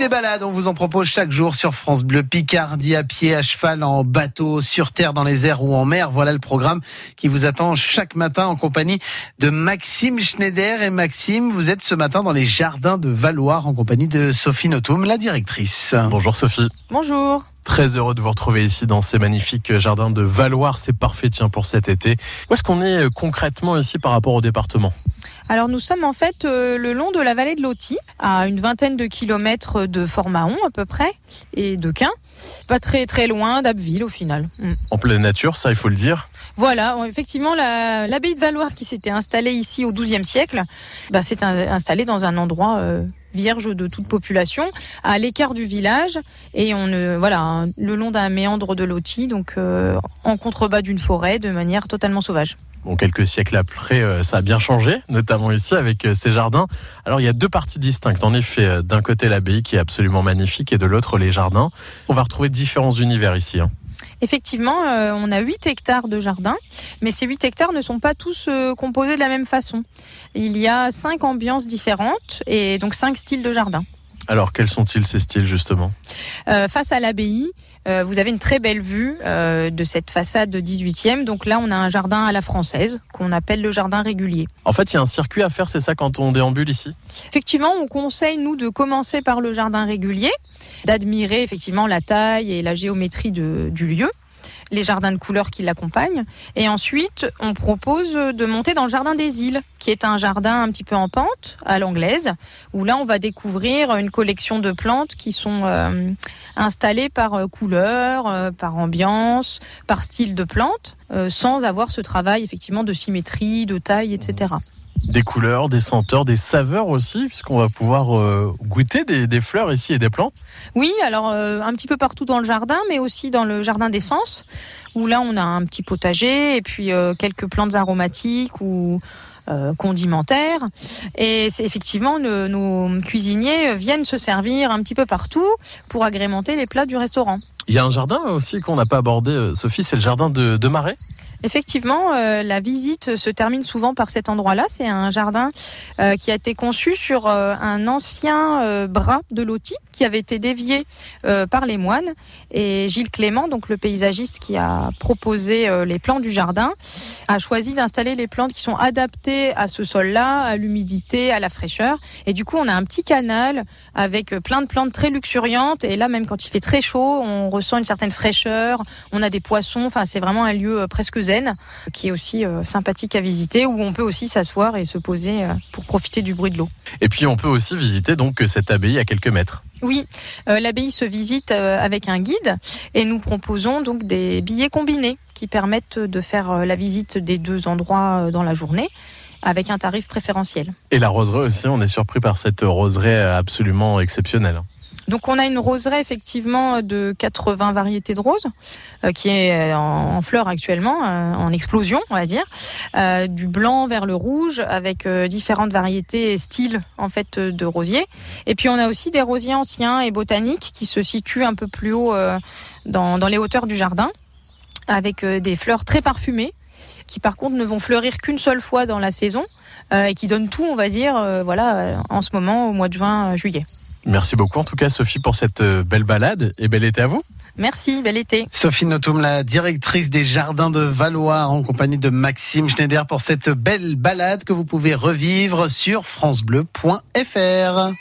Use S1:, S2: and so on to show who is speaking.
S1: des balades, on vous en propose chaque jour sur France Bleu Picardie, à pied, à cheval, en bateau, sur terre, dans les airs ou en mer. Voilà le programme qui vous attend chaque matin en compagnie de Maxime Schneider. Et Maxime, vous êtes ce matin dans les jardins de Valoir en compagnie de Sophie Notum, la directrice.
S2: Bonjour Sophie.
S3: Bonjour.
S2: Très heureux de vous retrouver ici dans ces magnifiques jardins de Valoir. C'est parfait, tiens, pour cet été. Où est-ce qu'on est concrètement ici par rapport au département?
S3: Alors nous sommes en fait euh, le long de la vallée de l'Auty, à une vingtaine de kilomètres de Fort-Mahon à peu près, et de Quin. Pas très très loin d'Abbeville au final.
S2: Mm. En pleine nature, ça il faut le dire.
S3: Voilà, effectivement, l'abbaye de Valoir qui s'était installée ici au XIIe siècle, bah, s'est installée dans un endroit euh, vierge de toute population, à l'écart du village, et on voilà, le long d'un méandre de l'Auty, donc euh, en contrebas d'une forêt, de manière totalement sauvage.
S2: Bon, quelques siècles après, euh, ça a bien changé, notamment ici avec euh, ces jardins. Alors, il y a deux parties distinctes. En effet, euh, d'un côté l'abbaye qui est absolument magnifique et de l'autre les jardins. On va retrouver différents univers ici. Hein.
S3: Effectivement, on a 8 hectares de jardins, mais ces 8 hectares ne sont pas tous composés de la même façon. Il y a 5 ambiances différentes et donc 5 styles de jardins.
S2: Alors, quels sont-ils ces styles justement?
S3: Face à l'abbaye, euh, vous avez une très belle vue euh, de cette façade de 18e. Donc là, on a un jardin à la française qu'on appelle le jardin régulier.
S2: En fait, il y a un circuit à faire, c'est ça, quand on déambule ici?
S3: Effectivement, on conseille, nous, de commencer par le jardin régulier, d'admirer effectivement la taille et la géométrie du lieu les jardins de couleurs qui l'accompagnent. Et ensuite, on propose de monter dans le jardin des îles, qui est un jardin un petit peu en pente, à l'anglaise, où là, on va découvrir une collection de plantes qui sont euh, installées par euh, couleur, euh, par ambiance, par style de plante, sans avoir ce travail effectivement de symétrie, de taille, etc
S2: des couleurs, des senteurs, des saveurs aussi, puisqu'on va pouvoir euh, goûter des, fleurs ici et des plantes.
S3: Oui, alors euh, un petit peu partout dans le jardin, mais aussi dans le jardin d'essence, où là on a un petit potager et puis euh, quelques plantes aromatiques ou condimentaires. Et c'est effectivement nos cuisiniers viennent se servir un petit peu partout pour agrémenter les plats du restaurant.
S2: Il y a un jardin aussi qu'on n'a pas abordé, Sophie, c'est le jardin de, de Marais.
S3: Effectivement, euh, la visite se termine souvent par cet endroit-là. C'est un jardin euh, qui a été conçu sur euh, un ancien bras de loti qui avait été dévié par les moines. Et Gilles Clément, donc le paysagiste qui a proposé les plans du jardin, a choisi d'installer les plantes qui sont adaptées à ce sol-là, à l'humidité, à la fraîcheur. Et du coup, on a un petit canal avec plein de plantes très luxuriantes. Et là, même quand il fait très chaud, on ressent une certaine fraîcheur. On a des poissons. Enfin, c'est vraiment un lieu presque qui est aussi euh, sympathique à visiter, où on peut aussi s'asseoir et se poser euh, pour profiter du bruit de l'eau.
S2: Et puis on peut aussi visiter donc cette abbaye à quelques mètres.
S3: Oui, euh, l'abbaye se visite avec un guide et nous proposons donc des billets combinés qui permettent de faire la visite des deux endroits dans la journée avec un tarif préférentiel.
S2: Et la roseraie aussi, on est surpris par cette roseraie absolument exceptionnelle.
S3: Donc on a une roseraie effectivement de 80 variétés de roses euh, qui est euh, en, fleurs actuellement, euh, en explosion on va dire, du blanc vers le rouge avec différentes variétés et styles en fait de rosiers. Et puis on a aussi des rosiers anciens et botaniques qui se situent un peu plus haut dans, les hauteurs du jardin avec des fleurs très parfumées qui par contre ne vont fleurir qu'une seule fois dans la saison et qui donnent tout on va dire voilà en ce moment au mois de juin juillet.
S2: Merci beaucoup en tout cas Sophie pour cette euh, belle balade et bel été à vous.
S3: Merci, bel été.
S1: Sophie Notum, la directrice des jardins de Valois, en compagnie de Maxime Schneider pour cette belle balade que vous pouvez revivre sur francebleu.fr.